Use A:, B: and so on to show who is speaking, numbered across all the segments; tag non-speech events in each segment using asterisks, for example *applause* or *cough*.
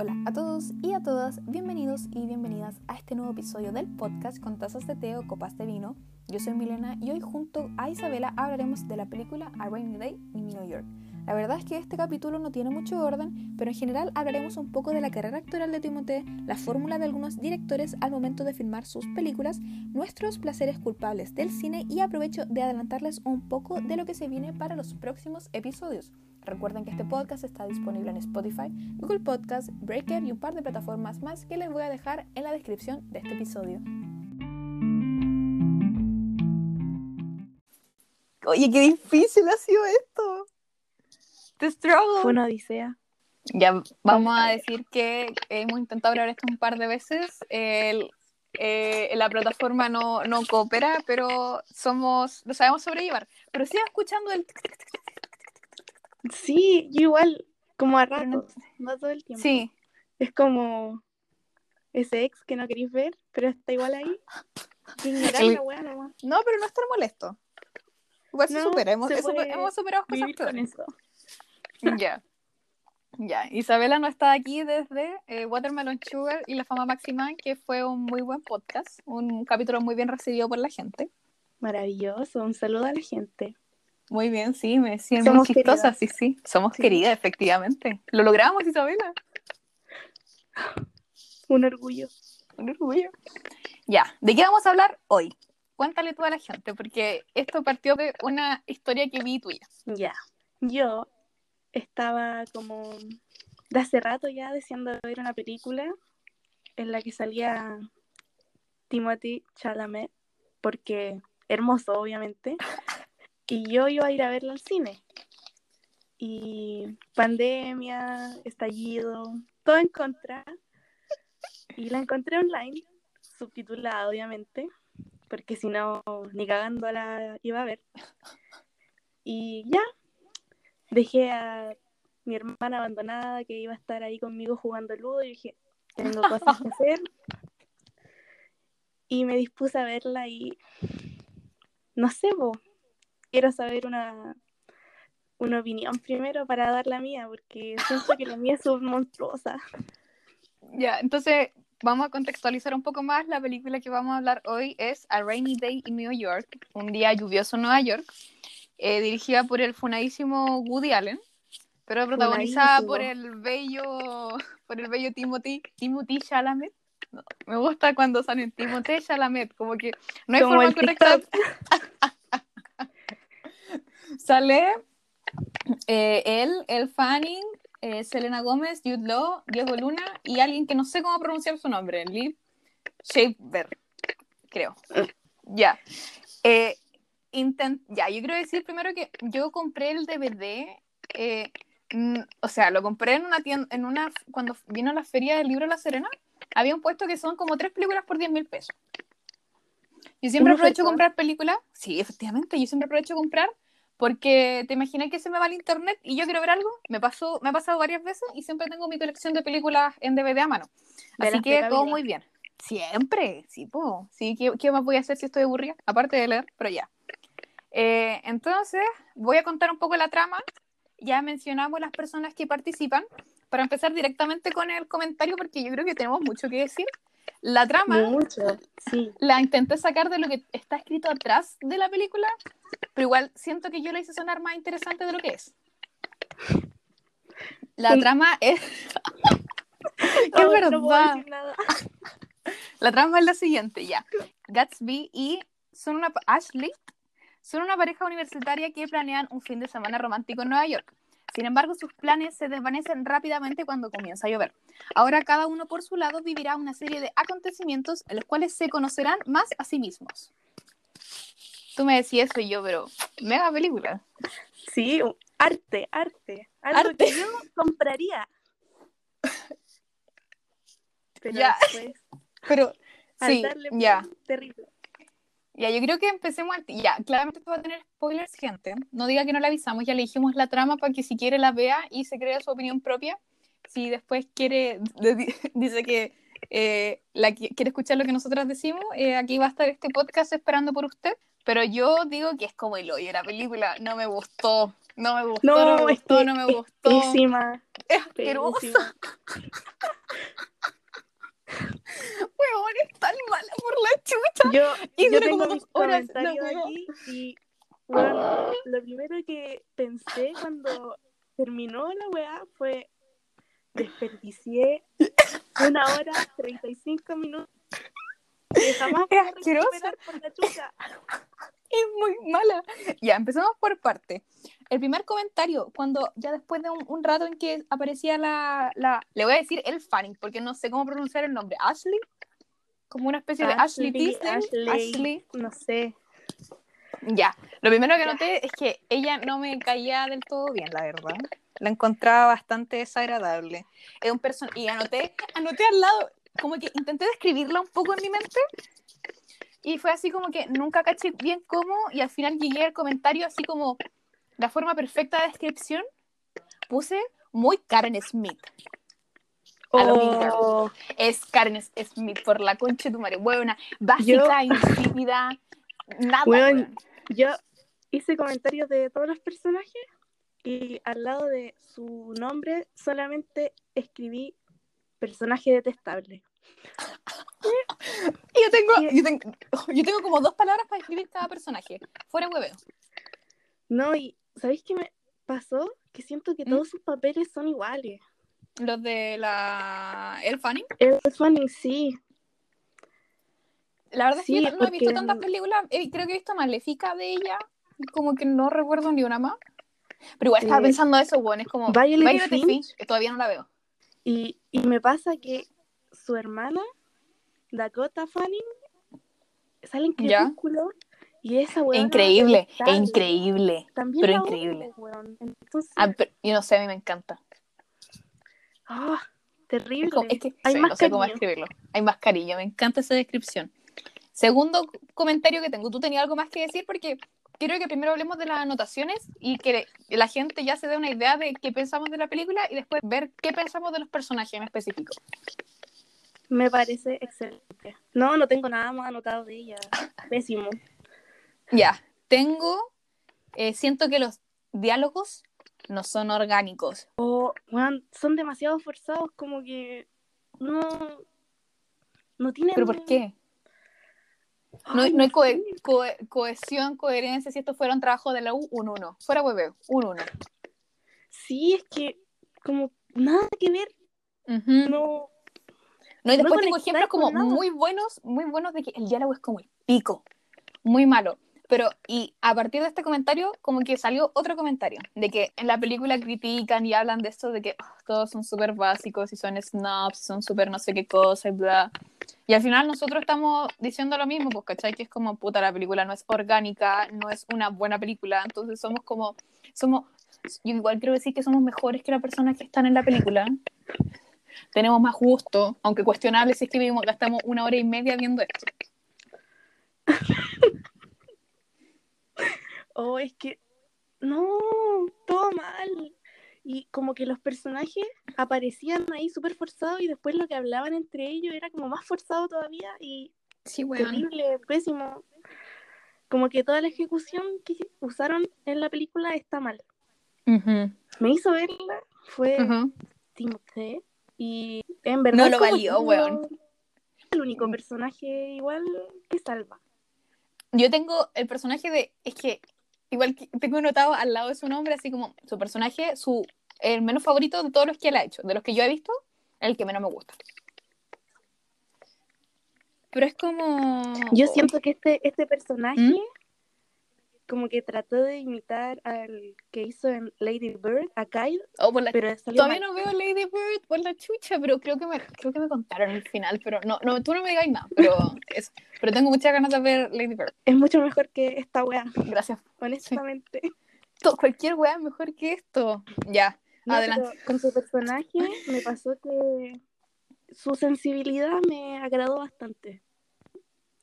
A: Hola a todos y a todas, bienvenidos y bienvenidas a este nuevo episodio del podcast con tazas de té o copas de vino. Yo soy Milena y hoy junto a Isabela hablaremos de la película A Rainy Day in New York. La verdad es que este capítulo no tiene mucho orden, pero en general hablaremos un poco de la carrera actoral de Timothée, la fórmula de algunos directores al momento de filmar sus películas, nuestros placeres culpables del cine y aprovecho de adelantarles un poco de lo que se viene para los próximos episodios. Recuerden que este podcast está disponible en Spotify, Google Podcast, Breaker y un par de plataformas más que les voy a dejar en la descripción de este episodio. Oye, qué difícil ha sido esto. The struggle.
B: Fue una odisea.
A: Ya vamos a decir que hemos intentado grabar esto un par de veces. El, eh, la plataforma no, no coopera, pero somos, lo sabemos sobrellevar. Pero sigan escuchando el
B: Sí, yo igual, como a rato, no todo el tiempo.
A: Sí.
B: Es como ese ex que no queréis ver, pero está igual ahí. *laughs* Ignorar
A: El-
B: la weá nomás.
A: No, pero no estar molesto. Igual se
B: No,
A: supera, hemos,
B: se puede
A: hemos superado cosas peores.
B: eso. *laughs*
A: Ya. Ya, Isabela no está aquí desde eh, Watermelon Sugar y La Fama Máxima, que fue un muy buen podcast, un capítulo muy bien recibido por la gente.
B: Maravilloso, un saludo a la gente.
A: Muy bien, sí, me decían muy
B: Somos
A: chistosa,
B: queridas.
A: sí, sí. Somos
B: Sí.
A: queridas, efectivamente. Lo logramos, Isabela.
B: Un orgullo.
A: Un orgullo. Ya, ¿de qué vamos a hablar hoy? Cuéntale tú a la gente, porque esto partió de una historia que vi tuya.
B: Ya. Yo estaba como de hace rato ya deseando ver una película en la que salía Timothy Chalamet, porque hermoso, obviamente. Y yo iba a ir a verla al cine. Y pandemia, estallido, todo en contra. Y la encontré online, subtitulada, obviamente, porque si no, ni cagando la iba a ver. Y ya, dejé a mi hermana abandonada que iba a estar ahí conmigo jugando ludo y dije, tengo cosas que hacer. Y me dispuse a verla y no sé, po, quiero saber una, una opinión primero para dar la mía, porque siento que la mía es monstruosa.
A: Ya, entonces vamos a contextualizar un poco más. La película que vamos a hablar hoy es A Rainy Day in New York, un día lluvioso en Nueva York, eh, dirigida por el funadísimo Woody Allen, pero protagonizada
B: Funadísimo.
A: por el bello, por el bello Timothy, Timothy Chalamet. No, me gusta cuando salen Timothy Chalamet, como que no hay
B: Como
A: forma correcta. *laughs* Sale eh, él, el Fanning, eh, Selena Gómez, Jude Law, Diego Luna y alguien que no sé cómo pronunciar su nombre, Liv Shaver, creo. Ya. Eh, intent- ya, yo quiero decir primero que yo compré el DVD, eh, mm, o sea, lo compré en una tienda, en una, cuando vino la feria del libro La Serena, había un puesto que son como tres películas por 10 mil pesos. Yo siempre
B: ¿Una
A: aprovecho comprar películas, sí, efectivamente, yo siempre aprovecho comprar porque te imaginas que se me va el internet y yo quiero ver algo, me pasó, me ha pasado varias veces y siempre tengo mi colección de películas en DVD a mano.
B: De
A: Así que todo muy bien. Siempre, sí, po. Sí, ¿qué, qué más voy a hacer si estoy aburrida? Aparte de leer, pero ya. Eh, entonces, voy a contar un poco la trama. Ya mencionamos las personas que participan. Para empezar directamente con el comentario, porque yo creo que tenemos mucho que decir. La trama
B: Mucho, sí.
A: la intenté sacar de lo que está escrito atrás de la película, pero igual siento que yo la hice sonar más interesante de lo que es. La
B: Sí.
A: trama es. ¡Qué *laughs* *laughs*
B: Ay,
A: verdad!
B: No puedo decir nada. *laughs*
A: La trama es la siguiente, ya. Gatsby y son una Ashley son una pareja universitaria que planean un fin de semana romántico en Nueva York. Sin embargo, sus planes se desvanecen rápidamente cuando comienza a llover. Ahora cada uno por su lado vivirá una serie de acontecimientos en los cuales se conocerán más a sí mismos. Tú me decías eso y yo, pero mega película.
B: Sí, arte, arte. Algo
A: Arte.
B: que yo compraría. *laughs* Pero
A: Ya.
B: después,
A: Pero sí, ya.
B: terrible.
A: Ya, yo creo que empecemos al... Ya, claramente esto va a tener spoilers, gente. No diga que no le avisamos, ya le dijimos la trama para que si quiere la vea y se crea su opinión propia. Si después quiere, *laughs* dice que eh, la, qui- quiere escuchar lo que nosotras decimos, eh, aquí va a estar este podcast esperando por usted. Pero yo digo que es como el hoyo, la película no me gustó, no me gustó, no,
B: No,
A: me gustó, no me
B: es
A: gustó.
B: Pésima.
A: es asqueroso. *laughs* Weón, es tan mala por la chucha.
B: Yo,
A: Y
B: yo tengo
A: como
B: mis
A: dos horas,
B: aquí y bueno, lo primero que pensé cuando terminó la weá fue desperdicié una hora 35 minutos que jamás
A: Es asqueroso.
B: por la chucha.
A: Es muy mala. *laughs* Ya, empezamos por parte. El primer comentario, cuando ya después de un, un rato en que aparecía la, la. Le voy a decir el Fanning, porque no sé cómo pronunciar el nombre. Ashley. Como una especie de Ashley, Tisdale.
B: Ashley,
A: Ashley.
B: no sé.
A: Ya, lo primero que noté es que ella no me caía del todo bien, la verdad. La encontraba bastante desagradable. Es un person y anoté, anoté al lado, como que intenté describirla un poco en mi mente. Y fue así como que nunca caché bien cómo, y al final llegué al comentario así como la forma perfecta de descripción. Puse muy Karen Smith.
B: Oh,
A: Es Karen Smith por la concha de tu madre. Huevona, básica, insípida, nada.
B: Weón. yo hice comentarios de todos los personajes y al lado de su nombre solamente escribí personaje detestable.
A: Yo tengo, yo tengo, yo tengo como dos palabras para describir cada personaje. Fuera hueveo.
B: No, y ¿sabéis qué me pasó? Que siento que
A: ¿Mm?
B: todos sus papeles son iguales.
A: Los de la El Fanning.
B: El Fanning sí.
A: La verdad
B: Sí,
A: es que yo no he visto tantas películas. eh, creo que he visto Maléfica de ella. Como que no recuerdo ni una más. Pero igual estaba
B: Eh,
A: pensando eso, bueno, es como
B: Violet
A: Violet
B: Finch.
A: Finch, que todavía no la veo.
B: Y, y me pasa que su hermana, Dakota Fanning, sale en. Crepúsculo y esa weona
A: increíble, es increíble.
B: También
A: pero increíble.
B: weón. Entonces,
A: Ah, pero yo no sé, a mí me encanta.
B: ah,
A: Es,
B: terrible.
A: es que
B: Hay
A: sí,
B: más
A: no sé cómo
B: cariño.
A: escribirlo. Hay más cariño, me encanta esa descripción. Segundo comentario que tengo, ¿tú tenías algo más que decir? Porque quiero que primero hablemos de las anotaciones y que la gente ya se dé una idea de qué pensamos de la película y después ver qué pensamos de los personajes en específico.
B: Me parece excelente. No, no tengo nada más anotado de ella. *laughs* Pésimo.
A: Ya, tengo, eh, siento que los diálogos no son orgánicos.
B: O, weón, son demasiado forzados, como que no. No tienen.
A: ¿Pero por qué? No,
B: Ay,
A: no hay cohe- cohe- cohesión, coherencia. Si esto fuera un trabajo de la U, un 1. Fuera hueveo, un 1.
B: Sí, es que, como, nada que ver. No.
A: No, y después tengo ejemplos como
B: nada.
A: muy buenos, muy buenos de que el diálogo es como el pico, muy malo. Pero, y a partir de este comentario, como que salió otro comentario, de que en la película critican y hablan de esto, de que "Ah, todos son súper básicos y son snobs, son súper no sé qué cosa y bla. Y al final nosotros estamos diciendo lo mismo, pues, ¿cachai? Que es como, puta, la película no es orgánica, no es una buena película, entonces somos como, somos, yo igual quiero decir que somos mejores que las personas que están en la película, tenemos más gusto, aunque cuestionable si es que vivimos, gastamos una hora y media viendo esto. *laughs*
B: Oh, es que. No, todo mal. Y como que los personajes aparecían ahí súper forzados y después lo que hablaban entre ellos era como más forzado todavía y
A: Sí,
B: terrible, pésimo. Como que toda la ejecución que usaron en la película está mal. Me hizo verla, fue Timothée y en verdad
A: No lo valió, weón.
B: El único personaje igual que salva.
A: Yo tengo el personaje de, es que igual que tengo notado al lado de su nombre, así como su personaje, su el menos favorito de todos los que él ha hecho, de los que yo he visto, el que menos me gusta. Pero es como...
B: Yo siento que este, este personaje
A: ¿Mm?
B: Como que trató de imitar al que hizo en Lady Bird, a Kyle,
A: Oh, por la-
B: pero
A: Todavía
B: mal.
A: no veo Lady Bird por la chucha, pero creo que me, creo que me contaron el final, pero no, no, tú no me digas nada, pero, *laughs* es, pero tengo muchas ganas de ver Lady Bird.
B: Es mucho mejor que esta wea,
A: Gracias.
B: honestamente.
A: Cualquier weá es mejor que esto. Ya,
B: No,
A: adelante.
B: con su personaje me pasó que su sensibilidad me agradó bastante.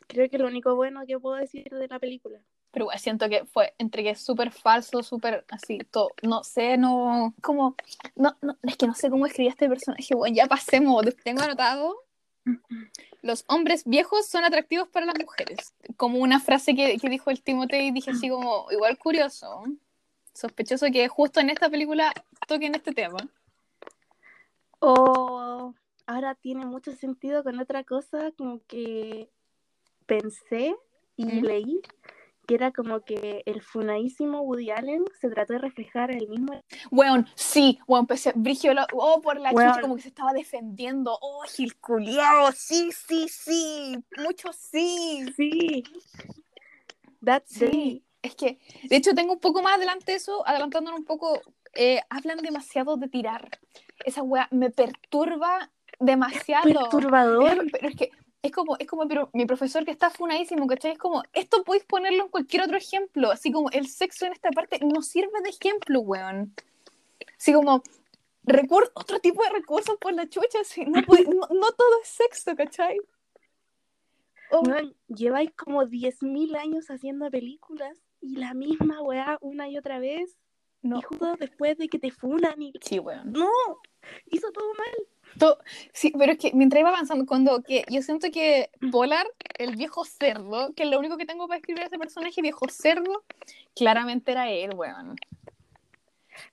B: Creo que lo único bueno que puedo decir de la película.
A: Pero siento que fue entre que es súper falso, súper así, todo, no sé, no, como, no, no, es que no sé cómo escribí este personaje, bueno, ya pasemos, tengo anotado, los hombres viejos son atractivos para las mujeres, como una frase que, que dijo el Timotei y dije así como, igual curioso, sospechoso que justo en esta película toquen este tema.
B: O ahora tiene mucho sentido con otra cosa, como que pensé y
A: ¿Mm?
B: leí que era como que el funadísimo Woody Allen se trató de reflejar el mismo.
A: Weón, sí, weón, empecé, Brigio, oh, por la chucha, como que se estaba defendiendo, oh, Gil culiao, sí, sí, sí, mucho sí.
B: Sí. That's
A: Sí, es que, de hecho, tengo un poco más adelante eso, adelantándonos un poco, eh, hablan demasiado de tirar. Esa weá me perturba demasiado.
B: perturbador.
A: Es- pero es que es como, es como pero mi profesor que está funadísimo, ¿cachai? Es como, esto podéis ponerlo en cualquier otro ejemplo, así como el sexo en esta parte no sirve de ejemplo, weón. Así como, otro tipo de recursos por la chucha, así, no, puede- no, no todo es sexo, ¿cachai? Oh,
B: lleváis como 10.000 años haciendo películas y la misma weá una y otra vez.
A: no.
B: Y justo después de que te funan y.
A: Sí, weón.
B: ¡No! Hizo todo mal.
A: To- Sí, pero es que mientras iba avanzando, cuando que yo siento que Polar, el viejo cerdo, que es lo único que tengo para escribir a ese personaje, viejo cerdo, claramente era él, weón.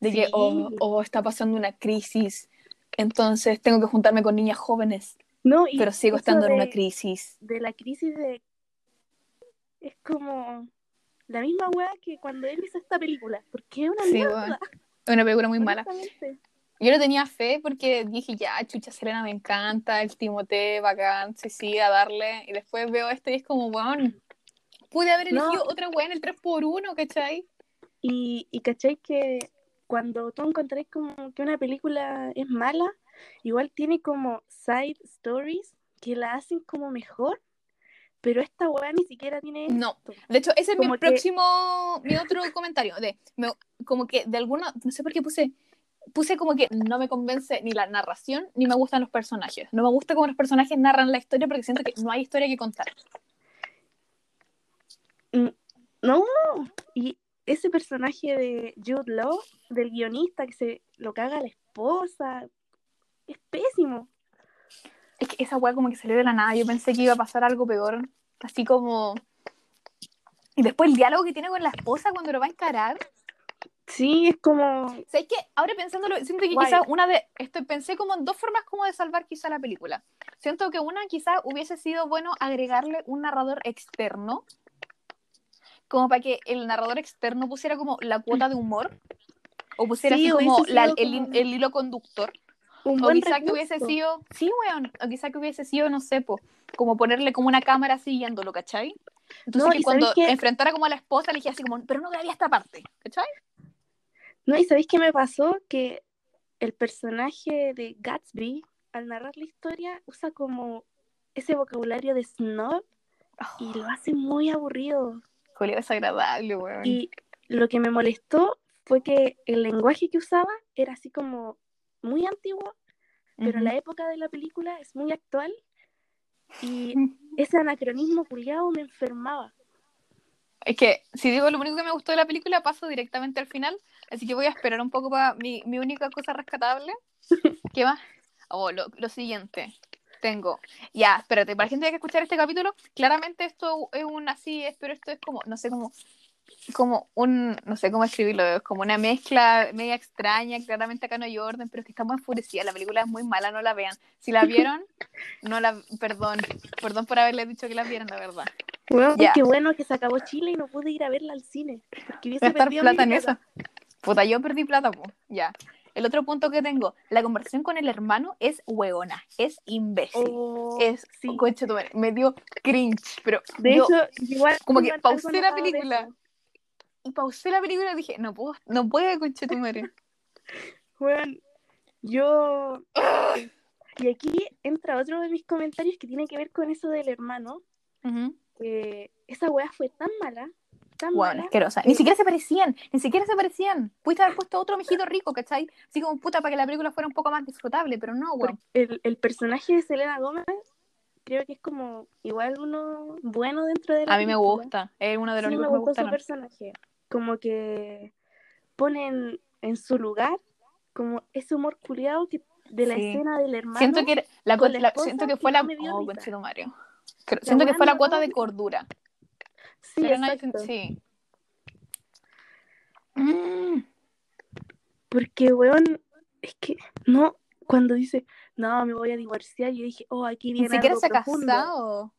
A: De que, oh, oh, está pasando una crisis, entonces tengo que juntarme con niñas jóvenes,
B: No, y
A: pero sigo estando en una crisis.
B: De la crisis de. Es como. La misma weá que cuando él hizo esta película. Porque es una
A: Sí,
B: mierda.
A: una película muy mala. Yo no tenía fe porque dije, ya, chucha Selena me encanta, el Timote, bacán, sí, sí, a darle. Y después veo esto y es como, weón, pude haber
B: No.
A: elegido otra weá en el 3x1, ¿cachai?
B: Y, y cachai que cuando tú encontrás como que una película es mala, igual tiene como side stories que la hacen como mejor, pero esta weá ni siquiera tiene
A: No.
B: esto.
A: De hecho, ese es mi
B: que-
A: próximo, mi otro comentario. De, me- como que de alguna, no sé por qué puse, puse como que no me convence ni la narración ni me gustan los personajes. No me gusta cómo los personajes narran la historia porque siento que no hay historia que contar.
B: No, y ese personaje de Jude Law, del guionista que se lo caga a la esposa, es pésimo.
A: Es que esa weá como que salió de la nada. Yo pensé que iba a pasar algo peor. Así como. Y después el diálogo que tiene con la esposa cuando lo va a encarar.
B: Sí, es como.
A: ¿Sabes qué? Ahora pensándolo, siento que
B: Guay.
A: quizás una de. Esto, pensé como en dos formas como de salvar quizá la película. Siento que una quizás hubiese sido bueno agregarle un narrador externo. Como para que el narrador externo pusiera como la cuota de humor. O pusiera
B: Sí,
A: así como, la-
B: sido
A: el,
B: como-
A: el hilo conductor.
B: Un
A: O quizá que hubiese
B: recurso.
A: sido, sí, weón, o quizá que hubiese sido, no sé, po, como ponerle como una cámara siguiéndolo, ¿cachai? Entonces
B: No,
A: que cuando
B: ¿sabes qué?
A: enfrentara como a la esposa le dije así como, pero no grabé esta parte, ¿cachai?
B: No, y ¿sabéis qué me pasó? Que el personaje de Gatsby, al narrar la historia, usa como ese vocabulario de snob y lo hace muy aburrido.
A: Julio, desagradable, weón.
B: Y lo que me molestó fue que el lenguaje que usaba era así como muy antiguo, pero la época de la película es muy actual y *laughs* ese anacronismo culiado me enfermaba.
A: Es que si digo lo único que me gustó de la película, paso directamente al final, así que voy a esperar un poco para mi, mi única cosa rescatable. *laughs* ¿Qué más? Oh, lo, lo siguiente. Tengo. Ya, espérate, para la gente que escuchar este capítulo, claramente esto es un así, es, pero esto es como, no sé cómo, como un, no sé cómo escribirlo, es como una mezcla media extraña, claramente acá no hay orden, pero es que estamos enfurecidas, la película es muy mala, no la vean. Si la vieron, *laughs* no la, perdón, perdón por haberles dicho que la vieran, la verdad.
B: Bueno,
A: Ya.
B: qué bueno que se acabó Chile y no pude ir a verla al cine, porque hubiese perdido
A: plata en eso. Puta, yo perdí plata, po. Ya. El otro punto que tengo, la conversación con el hermano es hueona, es imbécil.
B: Oh,
A: es,
B: sí.
A: concha tu madre, me dio cringe, pero
B: De
A: yo,
B: hecho, igual
A: como que pausé la película. y pausé la película y dije, no puedo, no puede, concha tu madre. *laughs*
B: Bueno, yo... *laughs* Y aquí entra otro de mis comentarios que tiene que ver con eso del hermano, que esa weá fue tan mala, tan
A: Bueno,
B: mala,
A: asquerosa. Ni siquiera se parecían, ni siquiera se parecían. Pudiste haber puesto otro mijito rico, ¿cachai? Así como puta para que la película fuera un poco más disfrutable, pero no, weón.
B: el, el personaje de Selena Gómez creo que es como igual uno bueno dentro de la
A: A mí me
B: película.
A: gusta, es uno de los
B: Sí,
A: únicos
B: me
A: que me
B: gustó su personaje. Como que ponen en su lugar como ese humor culiado que de la
A: Sí.
B: escena del hermano.
A: Siento que la,
B: la
A: la- siento que fue la
B: me
A: oh. Creo- siento que fue la cuota de cordura.
B: Sí,
A: Selena
B: exacto.
A: dicen- sí. Mm,
B: Porque, weón, es que no, cuando dice, no, me voy a divorciar, yo dije, oh, aquí
A: Ni
B: viene
A: siquiera
B: algo
A: se ha
B: profundo.
A: casado.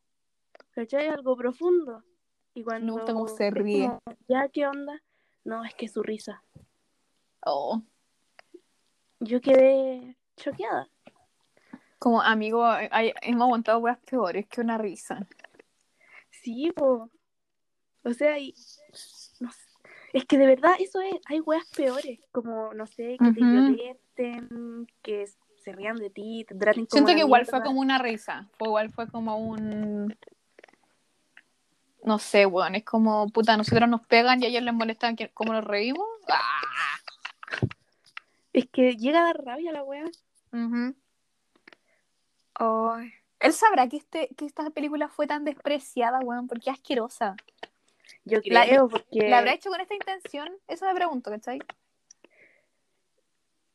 B: ¿Cachai? Algo profundo. Y cuando
A: gusta cómo se ríe.
B: como, ya, ¿qué onda? No, es que su risa.
A: Oh.
B: Yo quedé choqueada.
A: Como amigo, hay- hemos aguantado weas peores que una risa.
B: Sí, po. O sea, y, no sé. es que de verdad eso es, hay weas peores, como, no sé, que te
A: Ujú.
B: violenten, que se rían de ti, te traten como
A: Siento que igual fue como una risa. Fue igual fue como un. No sé, weón. Es como, puta, nosotros nos pegan y a ellos les molestan que, cómo nos reímos. ¡Ah! *laughs*
B: Es que llega a dar rabia la wea.
A: Ujú. Ay. Él sabrá que, este, que esta película fue tan despreciada, weón, porque es asquerosa.
B: Yo
A: La-
B: creo, porque...
A: ¿La habrá hecho con esta intención? Eso me pregunto, ¿cachai?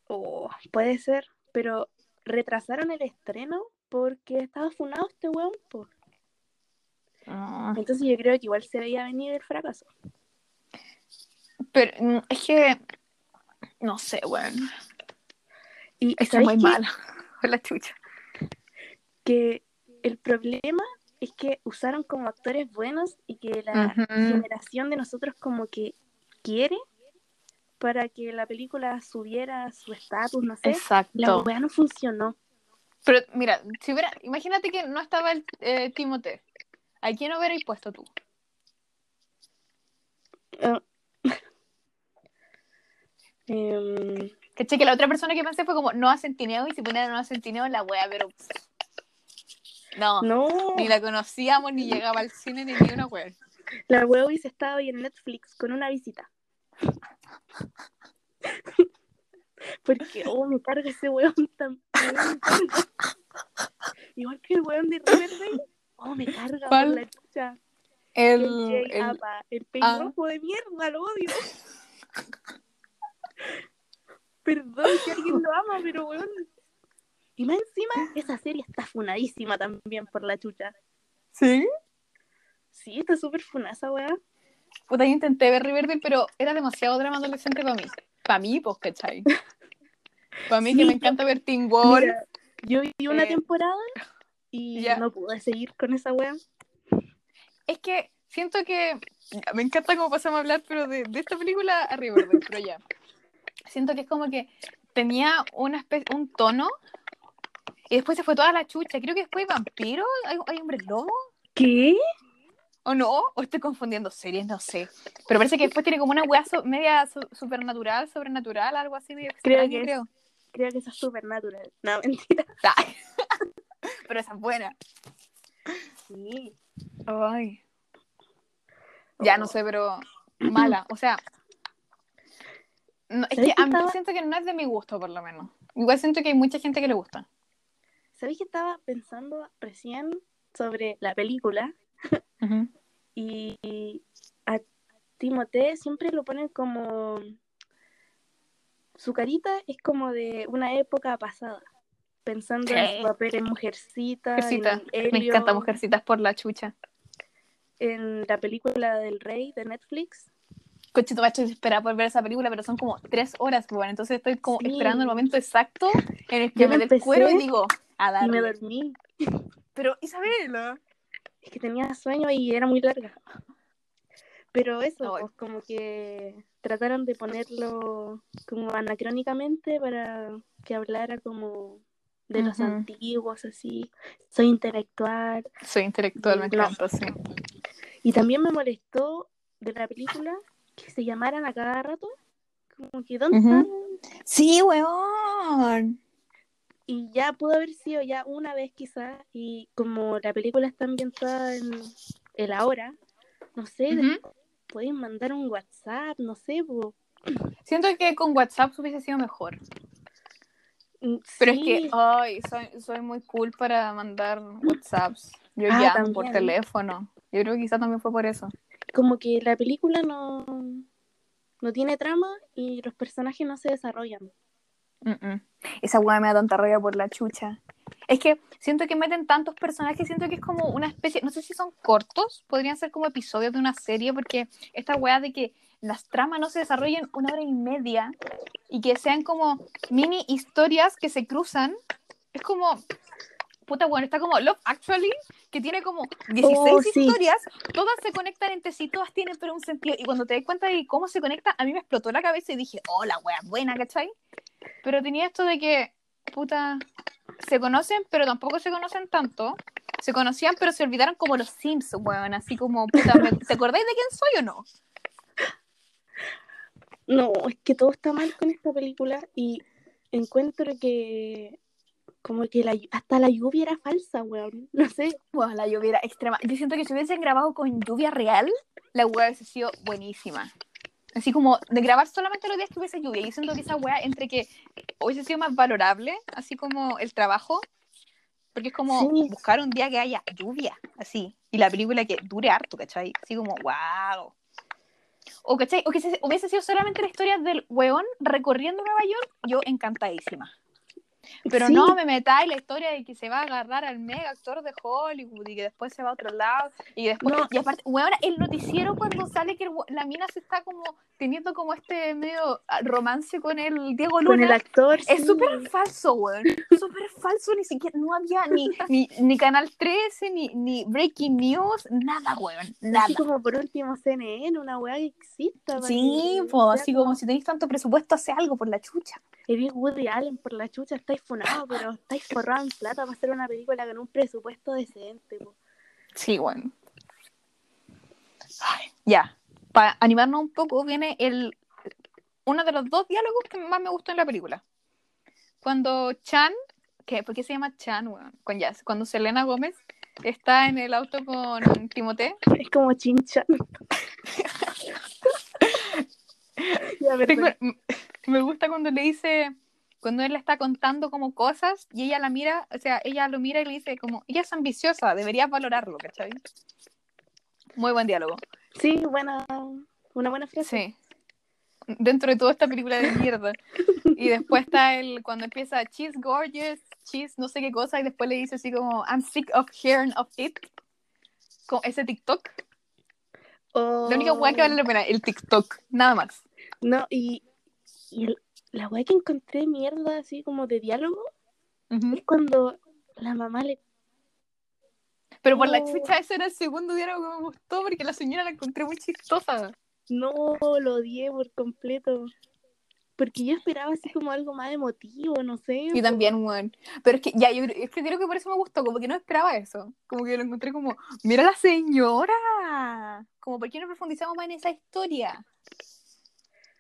B: Oh, puede ser, pero retrasaron el estreno porque estaba funado este weón, po.
A: Ah.
B: Entonces yo creo que igual se veía venir el fracaso.
A: Pero mm, es que. No sé, weón.
B: Y
A: Está
B: ¿sabéis
A: muy mala. *laughs* La chucha.
B: que el problema es que usaron como actores buenos y que la generación de nosotros como que quiere para que la película subiera su estatus, no sé. La
A: Exacto.
B: weá no funcionó.
A: Pero mira, si hubiera, imagínate que no estaba el eh, Timothée. ¿A quién hubierais puesto tú?
B: Ah. *laughs* Em,
A: ¿Cachai? Que la otra persona que pensé fue como Noah Centineo y si ponían a Noah Centineo la wea, pero. No,
B: no,
A: ni la conocíamos, ni llegaba al cine, ni ni una wea.
B: la weá hubiese estado ahí en Netflix con una visita. *laughs* Porque, oh, me carga ese weón tan. Igual que el weón de Riverdale. Oh, me carga por la chucha.
A: El,
B: El,
A: el-
B: Apa, el
A: Ah.
B: de mierda, lo odio. *laughs* Perdón si alguien lo ama, pero weón. Y más encima, esa serie está funadísima también por la chucha.
A: ¿Sí?
B: Sí, está súper funada esa weá.
A: Puta, yo intenté ver Riverdale, pero era demasiado drama adolescente para mí. Para mí, pues, ¿cachai? *laughs* Para mí
B: Sí,
A: que me encanta ver Teen Wolf.
B: Mira, yo vi una
A: Eh,
B: temporada y
A: ya.
B: no pude seguir con esa weá.
A: Es que siento que me encanta cómo pasamos a hablar, pero de, de esta película a Riverdale, pero ya. Siento que es como que tenía una especie, un tono y después se fue toda la chucha. Creo que después hay vampiros, hay, hay hombres lobo,
B: ¿Qué?
A: o no, o estoy confundiendo series, no sé. Pero parece que después tiene como una weá so- media su- supernatural, sobrenatural, algo así medio
B: Creo
A: extraño,
B: que es-
A: creo.
B: Creo que eso es supernatural. No, mentira. *laughs*
A: Ah. pero esa es buena.
B: Sí.
A: Ay. Ya no sé, pero mala. O sea, no, es
B: ¿Sabes
A: que a mí siento que no es de mi gusto, por lo menos. Igual siento que hay mucha gente que le gusta.
B: ¿Sabéis que estaba pensando recién sobre la película? Y a Timothée siempre lo ponen como. Su carita es como de una época pasada. Pensando en su papel en Mujercita,
A: Mujercita.
B: en
A: Me encanta Mujercitas por la chucha.
B: en la película del Rey de Netflix.
A: Cochito Bacho desesperada por ver esa película, pero son como tres horas, bueno, entonces estoy como
B: Sí.
A: esperando el momento exacto en el que
B: Yo
A: me dé el cuero y digo, a
B: Y me dormí. *laughs*
A: Pero Isabela.
B: Es que tenía sueño y era muy larga. *laughs* Pero eso, pues como que trataron de ponerlo como anacrónicamente para que hablara como de los antiguos, así. Soy intelectual.
A: Soy intelectual, me encanta, sí.
B: Y también me molestó de la película que se llamaran a cada rato. Como que, ¿dónde
A: Ujú.
B: están?
A: Sí, weón.
B: Y ya pudo haber sido ya una vez quizás. Y como la película está ambientada en el ahora, no sé,
A: Ujú.
B: pueden mandar un WhatsApp, no sé.
A: Siento que con WhatsApp hubiese sido mejor.
B: Mm,
A: Pero es que, ay, soy, soy muy cool para mandar WhatsApps. Yo
B: Ah,
A: llamo por teléfono. Yo creo que quizá también fue por eso.
B: como que la película no, no tiene trama y los personajes no se desarrollan.
A: Esa weá me da tanta rabia por la chucha. Es que siento que meten tantos personajes, siento que es como una especie, no sé si son cortos, podrían ser como episodios de una serie, porque esta weá de que las tramas no se desarrollen una hora y media y que sean como mini historias que se cruzan. Es como, puta, bueno, está como Love Actually, que tiene como 16
B: Oh, sí.
A: historias, todas se conectan entre sí, todas tienen pero un sentido. Y cuando te das cuenta de cómo se conectan, a mí me explotó la cabeza y dije, oh, la wea buena, ¿cachai? Pero tenía esto de que, puta, se conocen, pero tampoco se conocen tanto. Se conocían, pero se olvidaron como los Sims, weón. Así como, puta, ¿me- ¿te acordáis de quién soy o no?
B: No, es que todo está mal con esta película y encuentro que como que la, hasta la lluvia era falsa, weón. No sé.
A: La lluvia era extrema. Yo siento que si hubiesen grabado con lluvia real, la weá hubiese sido buenísima. Así como de grabar solamente los días que hubiese lluvia. Yo siento que esa weá, entre que hubiese sido más valorable, así como el trabajo, porque es como
B: Sí.
A: buscar un día que haya lluvia, así. Y la película que dure harto, ¿cachai? Así como, wow. O, ¿cachai? O que se- hubiese sido solamente la historia del weón recorriendo Nueva York, yo encantadísima. Pero
B: Sí.
A: no me metáis la historia de que se va a agarrar al mega actor de Hollywood y que después se va a otro lado. Y después,
B: No.
A: y aparte, weón, el noticiero cuando sale que el la mina se está como teniendo como este medio ah, romance con el Diego Luna.
B: Con el actor.
A: Es
B: sí.
A: súper falso, weón. Súper falso, ni siquiera, no había ni, *laughs* ni, ni Canal 13, ni, ni Breaking News, nada, weón, nada.
B: Así como por último CNN, una weá que exista.
A: Sí, pues, así como si tenéis tanto presupuesto, hace algo por la chucha.
B: Eres Woody Allen por la chucha, estáis funados, pero estáis forrados en plata para hacer una película con un presupuesto decente. po.
A: Sí, bueno. Ay, ya, para animarnos un poco, viene el uno de los dos diálogos que más me gustó en la película. Cuando Chan, que, ¿por qué se llama Chan, weón? Con Jazz, cuando Selena Gómez está en el auto con Timothée.
B: Es como *laughs* ya, perdón.
A: m- me gusta cuando le dice, cuando él le está contando como cosas y ella la mira, o sea, ella lo mira y le dice como, ella es ambiciosa, deberías valorarlo, ¿cachai? Muy buen diálogo.
B: Sí, buena, una buena frase.
A: Sí. Dentro de toda esta película de mierda. Y después está el, cuando empieza, she's gorgeous, she's no sé qué cosa, y después le dice así como, I'm sick of hearing of it. Como ese TikTok. La única weá que vale la pena, el TikTok, nada más.
B: No, y, y el- la weá que encontré mierda así como de diálogo es cuando la mamá le
A: Pero por la chucha, ese era el segundo diálogo que me gustó porque la señora la encontré muy chistosa.
B: no lo odié por completo. Porque yo esperaba así como algo más emotivo, no sé.
A: Yo también, weón. Pero es que ya, yo creo- es que creo que por eso me gustó, como que no esperaba eso. Como que lo encontré como, mira la señora. Como, ¿por qué no profundizamos más en esa historia?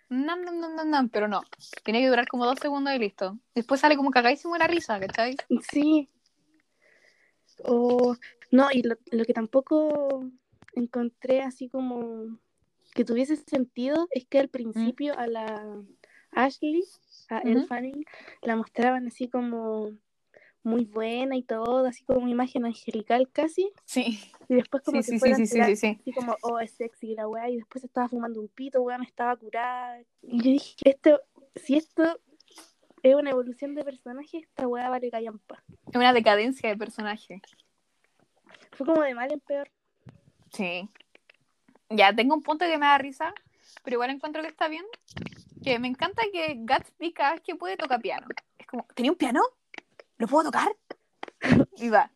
A: Nam, nam, nam, nam, nam, pero no. Tiene que durar como dos segundos y listo. Después sale como cagadísimo de la risa, ¿cachai?
B: Sí. O no, y lo, lo que tampoco encontré así como que tuviese sentido es que al principio a la Ashley, a Elle. Fanning, la mostraban así como muy buena y todo, así como una imagen angelical casi,
A: Sí,
B: y después como
A: sí,
B: que
A: sí,
B: fue
A: sí, sí, sí, sí, sí.
B: así como, oh, es sexy la weá, y después estaba fumando un pito, weá, me estaba curada. Y yo dije, esto, si esto es una evolución de personaje, esta weá vale callampa.
A: Es una decadencia de personaje.
B: Fue como de mal en peor.
A: Sí. Ya, tengo un punto que me da risa, pero igual encuentro que está bien. Que me encanta que Gatsby cada vez que puede toca piano. Es como, ¿tenía un piano? ¿Lo puedo tocar? *laughs* Y va.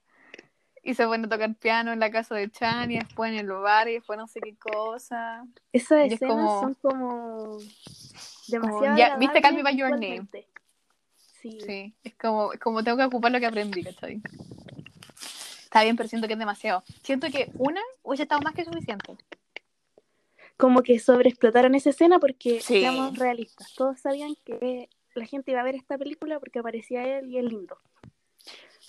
A: Y se pone a tocar piano en la casa de Chan y después en el bar y después no sé qué cosa.
B: Esas
A: Y es
B: escenas
A: como-
B: son como demasiado.
A: ya, ¿viste Call Me By Your Name?
B: Sí.
A: Sí, es como, es como tengo que ocupar lo que aprendí, ¿cachai? Está bien, pero siento que es demasiado. Siento que una hubiese estado más que suficiente.
B: Como que sobreexplotaron esa escena porque,
A: Sí.
B: seamos realistas, todos sabían que la gente iba a ver esta película porque aparecía él y es lindo.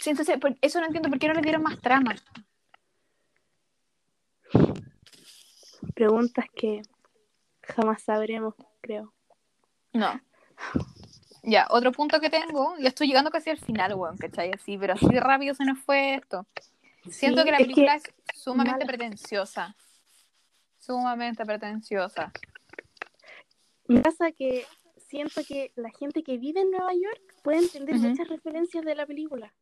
A: Sí, entonces, por- eso no entiendo por qué no le dieron más trama.
B: Preguntas que jamás sabremos, creo.
A: No. Ya, otro punto que tengo, ya estoy llegando casi al final, weón, ¿cachai? Así, pero así de rápido se nos fue esto. Siento
B: Sí,
A: que la
B: es
A: película es sumamente
B: mala.
A: pretenciosa. Sumamente pretenciosa.
B: Me pasa que siento que la gente que vive en Nueva York puede entender muchas referencias de la película.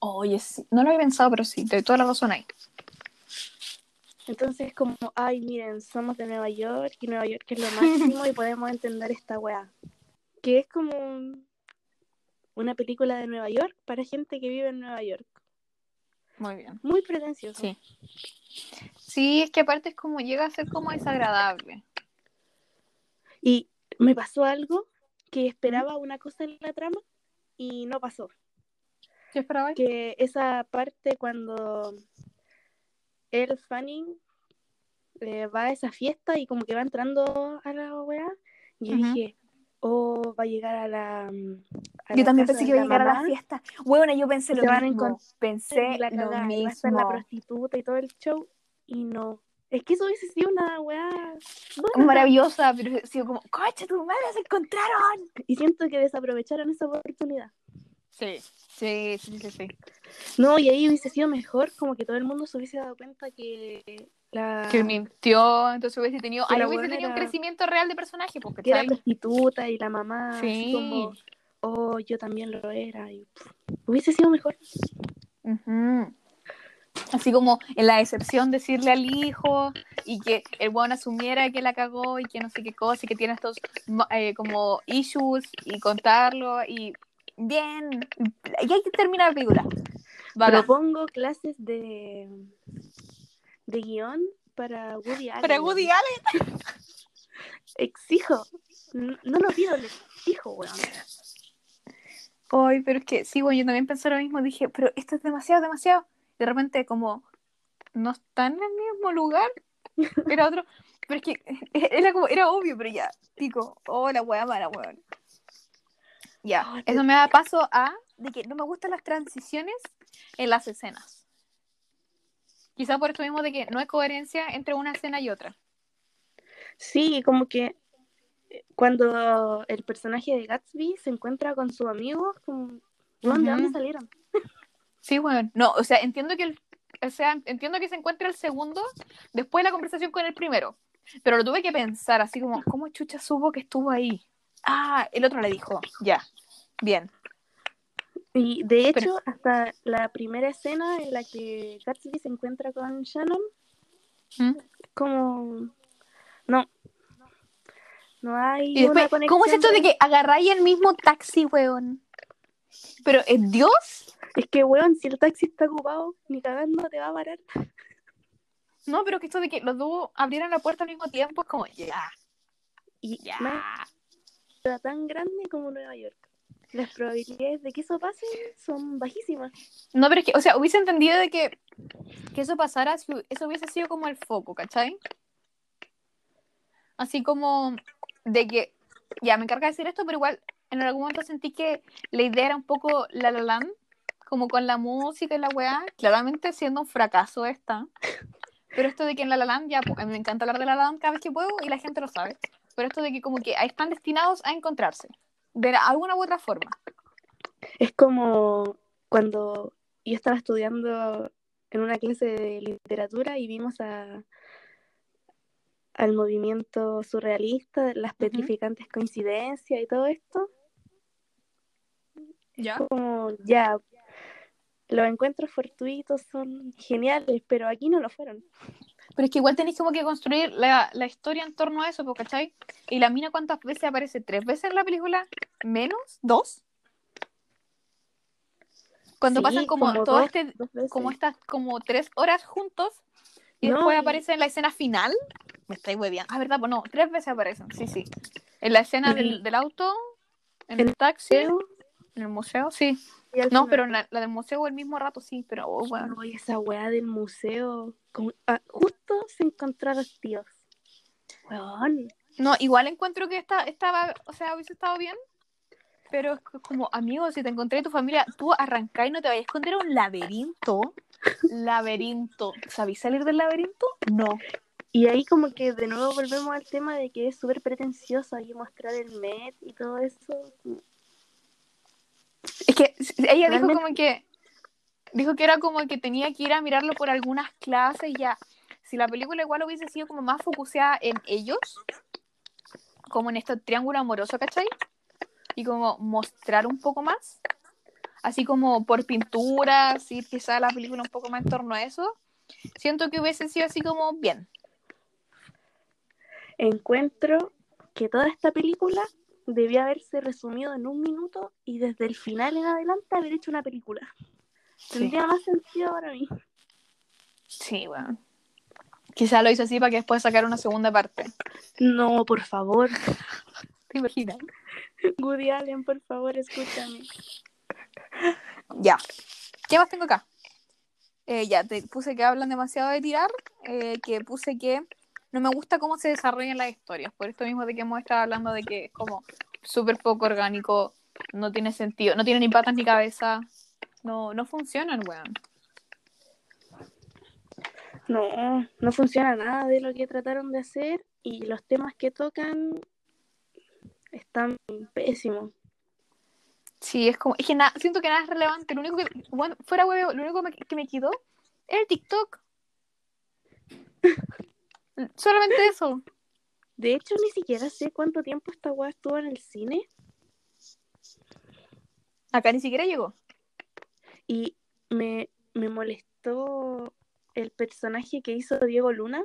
A: Oye, sí, no lo había pensado, pero sí, de toda la razón ahí.
B: Entonces como, ay, miren, somos de Nueva York y Nueva York es lo máximo y *laughs* podemos entender esta weá. Que es como un- una película de Nueva York para gente que vive en Nueva York.
A: Muy bien.
B: Muy pretencioso.
A: Sí. Sí, es que aparte es como llega a ser como desagradable.
B: Y me pasó algo que esperaba una cosa en la trama y no pasó. Que esa parte cuando el Fanning eh, va a esa fiesta y como que va entrando a la weá, yo
A: Ujú.
B: dije, oh, va a llegar a la. mm, a
A: Yo
B: la
A: también pensé que iba a llegar a la fiesta. Bueno, yo pensé lo
B: Se
A: mismo. Pensé
B: y la
A: lo
B: cagada, y va a estar la
A: mismo.
B: prostituta y todo el show, y no. Es que eso hubiese sido una weá. buena.
A: Maravillosa, pero sido como, ¡coche, tu madre se encontraron!
B: Y siento que desaprovecharon esa oportunidad.
A: Sí, sí, sí, sí, sí.
B: No, y ahí hubiese sido mejor, como que todo el mundo se hubiese dado cuenta que la.
A: Que mintió, entonces hubiese tenido, ahí hubiese tenido un crecimiento real de personaje, porque
B: que era prostituta y la mamá así
A: Sí.
B: como, oh, yo también lo era. Y, pff, hubiese sido mejor.
A: Ujú. Así como en la decepción decirle al hijo y que el weón asumiera que la cagó y que no sé qué cosa y que tiene estos eh, como issues y contarlo y bien. Y ahí termina la película.
B: Propongo clases de, de guion para Woody Allen.
A: Para Woody Allen.
B: Exijo. No lo pido, le exijo, weón.
A: Ay, pero es que sí, bueno, yo también pensé lo mismo. Dije, pero esto es demasiado, demasiado. De repente, como, no está en el mismo lugar. Era otro. Pero es que era como, era obvio, pero ya, pico. Oh, la wea mala, weón. Ya, eso me da paso a de que no me gustan las transiciones en las escenas. Quizá por esto mismo de que no hay coherencia entre una escena y otra.
B: Sí, como que eh, cuando el personaje de Gatsby se encuentra con su amigo, como, weón, ¿de dónde
A: Ujú.
B: salieron?
A: Sí, bueno. No, o sea, entiendo que el, o sea, entiendo que se encuentra el segundo después de la conversación con el primero. Pero lo tuve que pensar, así como, ¿cómo Chucha supo que estuvo ahí? Ah, el otro le dijo. Ya. Bien.
B: Y de hecho,
A: Pero-
B: hasta la primera escena en la que Gatsby se encuentra con Shannon,
A: ¿Mm?
B: como no no hay
A: Y después,
B: una conexión
A: ¿cómo es esto de que agarráis el mismo taxi, weón? Pero, ¿es Dios?
B: es que weón si el taxi está ocupado ni cagando te va a parar
A: No, pero que esto de que los dos abrieran la puerta al mismo tiempo es como, ya,
B: y
A: ya.
B: Tan grande como Nueva York las probabilidades de que eso pase son bajísimas
A: No, pero es que, o sea, hubiese entendido de que, que eso pasara si eso hubiese sido como el foco, ¿cachai? Así como de que, ya me encarga de decir esto, pero igual en algún momento sentí que la idea era un poco La La como con la música y la weá, claramente siendo un fracaso esta. Pero esto de que en La La Land, ya, pues, me encanta hablar de La La Land cada vez que puedo y la gente lo sabe. Pero esto de que como que están destinados a encontrarse, de alguna u otra forma.
B: es como cuando yo estaba estudiando en una clase de literatura y vimos a al movimiento surrealista, las petrificantes coincidencias y todo esto,
A: ¿Ya?
B: como ya los encuentros fortuitos son geniales, pero aquí no lo fueron.
A: Pero es que igual tenéis como que construir la, la historia en torno a eso, ¿cachai? Y la mina, ¿cuántas veces aparece? ¿Tres veces en la película? ¿Menos? ¿Dos? Cuando
B: Sí,
A: pasan como,
B: como
A: todo
B: dos-
A: este,
B: dos
A: como estas, como tres horas juntos, y
B: No,
A: después aparece en la escena final. Me estáis hueviando. Ah, ¿verdad? Pues no, tres veces aparecen, sí, sí. En la escena del, del auto, en el taxi, en el museo, sí.
B: Y
A: No, pero la, la del museo el mismo rato, sí, pero oh, bueno.
B: Ay, esa weá del museo. ah, justo se encontraron tíos. Weón.
A: No, igual encuentro que esta, estaba, o sea, hubiese estado bien, pero es como, amigo, si te encontré tu familia, tú arrancás y no te vayas a esconder a un laberinto. Laberinto. ¿Sabéis salir del laberinto? No.
B: Y ahí como que de nuevo volvemos al tema de que es súper pretencioso ahí mostrar el Met y todo eso.
A: Es que ella dijo
B: Realmente-
A: como que, dijo que era como que tenía que ir a mirarlo por algunas clases ya. Si la película igual hubiese sido como más focuseada en ellos, como en este triángulo amoroso, ¿cachai? Y como mostrar un poco más, así como por pinturas, y quizá la película un poco más en torno a eso, siento que hubiese sido así como bien.
B: Encuentro que toda esta película debía haberse resumido en un minuto y desde el final en adelante haber hecho una película. Tendría más sentido para mí.
A: Sí, bueno. Quizá lo hizo así para que después sacar una segunda parte.
B: No, por favor. *laughs*
A: ¿Te imaginas?
B: Woody Allen, por favor, escúchame.
A: Ya. ¿Qué más tengo acá? Eh, ya, te puse que hablan demasiado de tirar, eh, que puse que no me gusta cómo se desarrollan las historias, por esto mismo de que hemos estado hablando de que es como súper poco orgánico, no tiene sentido, no tiene ni patas ni cabeza, no, no funcionan, weón.
B: No, no funciona nada de lo que trataron de hacer y los temas que tocan están pésimos.
A: Sí, es como, es que nada, siento que nada es relevante, lo único que, bueno, fuera huevo, lo único me- que me quedó es el TikTok. *laughs* Solamente eso.
B: De hecho, ni siquiera sé cuánto tiempo esta weá estuvo en el cine
A: Acá ni siquiera llegó.
B: y me, me molestó el personaje que hizo Diego Luna.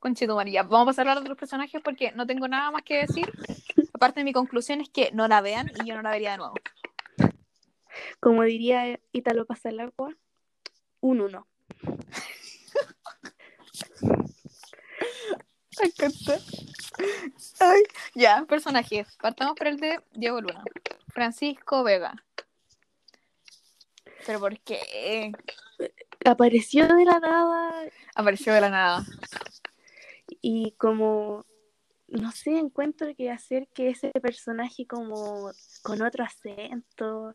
A: Conchito María, vamos a pasar a hablar de otros personajes porque no tengo nada más que decir. Aparte de mi conclusión es que no la vean y yo no la vería de nuevo.
B: Como diría Italo Pasalagua, un uno.
A: Me encanta. Ay, ya, personajes. Partamos por el de Diego Luna. Francisco Vega. ¿Pero por qué?
B: Apareció de la nada
A: Apareció de la nada.
B: y como, no sé, encuentro que hacer que ese personaje como con otro acento.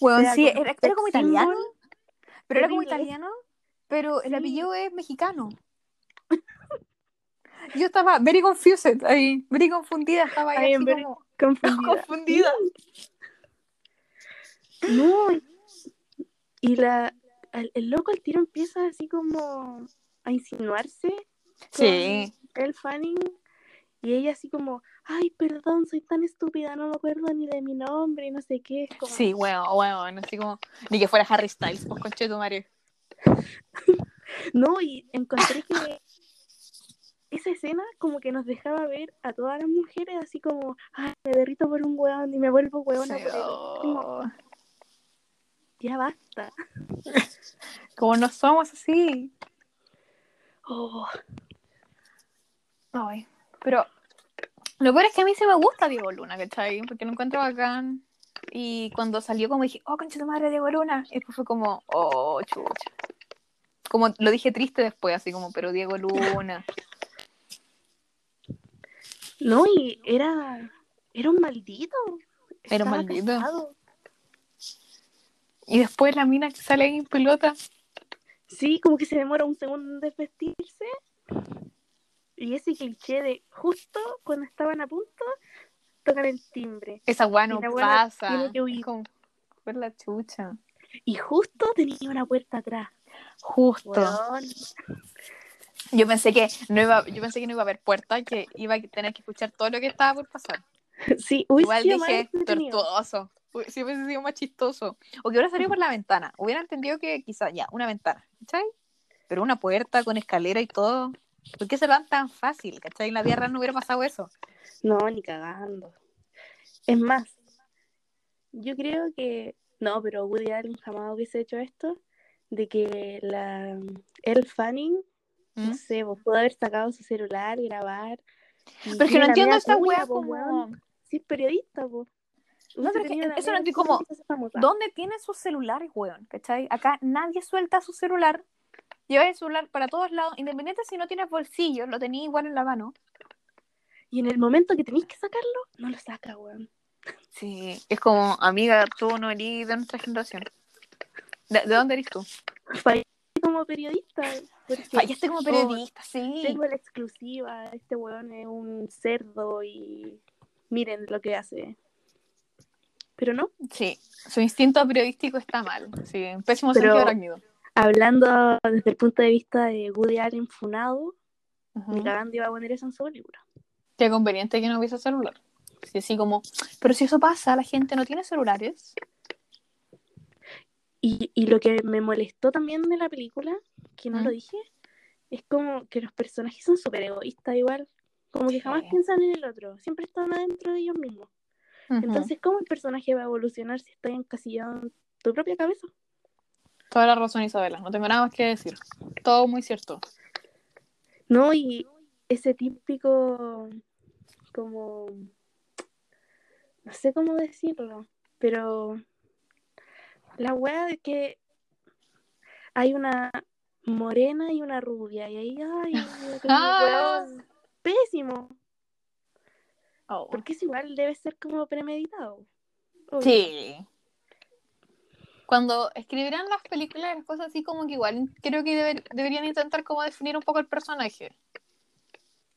A: Bueno, sí, era, era como italiano. Pero era como italiano. Pero el apellido es mexicano. Yo estaba very confused ahí, very confundida, estaba ahí así como
B: Confundida.
A: confundida.
B: No, y la, el, el loco al tiro empieza así como a insinuarse
A: Sí,
B: el Fanning y ella así como, ay, perdón, soy tan estúpida, no me acuerdo ni de mi nombre y no sé qué. Como,
A: sí, bueno, bueno, así como, ni que fuera Harry Styles, pues conche tu madre. *laughs*
B: No, y encontré que esa escena como que nos dejaba ver a todas las mujeres así como, ay, me derrito por un hueón y me vuelvo hueona
A: Sí,
B: por él. Como, ya basta. *laughs*
A: Como no somos así.
B: Oh,
A: Ay, pero lo peor es que a mí sí me gusta Diego Luna, ¿cachai? Porque lo encuentro bacán. Y cuando salió como dije, oh, concha tu madre, Diego Luna. Y después fue como, oh, chucha. Como lo dije triste después, así como, pero Diego Luna.
B: No, y era, era un maldito.
A: Era un maldito.
B: casado.
A: Y después la mina que sale ahí en pelota.
B: Sí, como que se demora un segundo en desvestirse. Y ese cliché de justo cuando estaban a punto, tocan el timbre.
A: Esa weá no pasa.
B: tiene que huir.
A: Es como, fue la chucha.
B: Y justo tenía una puerta atrás.
A: Justo.
B: Weón.
A: Yo pensé que no iba, yo pensé que no iba a haber puerta, que iba a tener que escuchar todo lo que estaba por pasar. *laughs*
B: Sí, hubiese
A: Igual
B: más
A: dije, tortuoso. Uy, Si hubiese sido más chistoso. O que hubiera salido por la ventana. Hubiera entendido que quizá ya, una ventana, ¿cachai? Pero una puerta con escalera y todo. ¿Por qué se van tan fácil? ¿Cachai? En la real no hubiera pasado eso.
B: No, ni cagando. Es más, yo creo que. No, pero Woody Allen jamás hubiese hecho esto. De que la el Fanning,
A: ¿Mm?
B: no sé, pues, pudo haber sacado su celular, grabar.
A: Pero es que
B: tiene
A: no entiendo esta wea como...
B: weón. Sí, es periodista, pues.
A: No, pero que eso no entiendo como-
B: ¿Dónde?
A: ¿Dónde tienen sus celulares, weón? ¿Cachai? Acá nadie suelta su celular. Lleva el celular para todos lados, independiente si no tienes bolsillo, lo tenías igual en la mano.
B: Y en el momento que tenéis que sacarlo, no lo saca, weón.
A: Sí, es como, amiga, tú no eres de nuestra generación. ¿De, de dónde eres tú?
B: Como periodista. porque,
A: Fallaste como periodista, sí.
B: Tengo la exclusiva, este weón es un cerdo y miren lo que hace. Pero no,
A: Sí, su instinto periodístico está mal. Sí, un pésimo
B: Pero-
A: sentido
B: hablando desde el punto de vista de Woody Allen funado,
A: Ujú.
B: ni cagando iba a poner eso en su película.
A: Qué conveniente que no hubiese celular. Sí, así como, pero si eso pasa, la gente no tiene celulares.
B: Y, y lo que me molestó también de la película, que no
A: ¿Mm?
B: lo dije, es como que los personajes son súper egoístas igual. Como que jamás
A: Sí.
B: piensan en el otro, siempre están adentro de ellos mismos. Entonces, ¿cómo el personaje va a evolucionar si está encasillado en tu propia cabeza?
A: Toda la razón, Isabela. No tengo nada más que decir. Todo muy cierto.
B: No, y ese típico, como, no sé cómo decirlo, pero la wea de que hay una morena y una rubia, y ahí, ay, *laughs*
A: Ah.
B: pésimo,
A: Oh.
B: porque es igual, debe ser como premeditado.
A: Sí. Cuando escribirán las películas, las cosas así como que igual creo que deber- deberían intentar como definir un poco el personaje.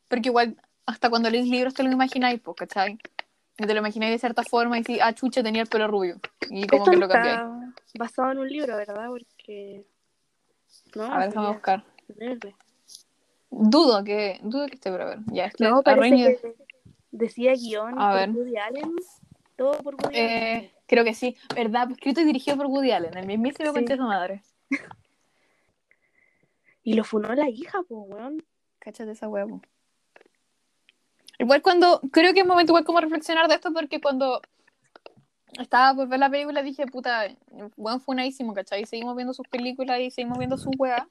A: Porque igual, hasta cuando lees libros te lo imagináis, pues, ¿cachai? Y te lo imagináis de cierta forma y si, ah, chucha, tenía el pelo rubio. Y como
B: Esto
A: que lo cambiáis.
B: basado en un libro, ¿verdad? Porque... No,
A: A ver, déjame buscar. Dudo que, dudo que esté, pero a ver. Ya, es que
B: No, decía guion
A: A
B: por
A: ver.
B: Woody Allen. Todo por Woody Allen.
A: Eh, creo que sí, ¿verdad? Pues escrito y dirigido por Woody Allen, el mismísimo
B: Sí.
A: concha de su madre. *laughs*
B: Y lo funó la hija, pues, weón.
A: Cáchate esa huevo. Igual cuando, creo que es momento igual como reflexionar de esto porque cuando estaba por ver la película dije, puta, buen funadísimo, ¿cachai? Seguimos viendo sus películas y seguimos viendo sus weas.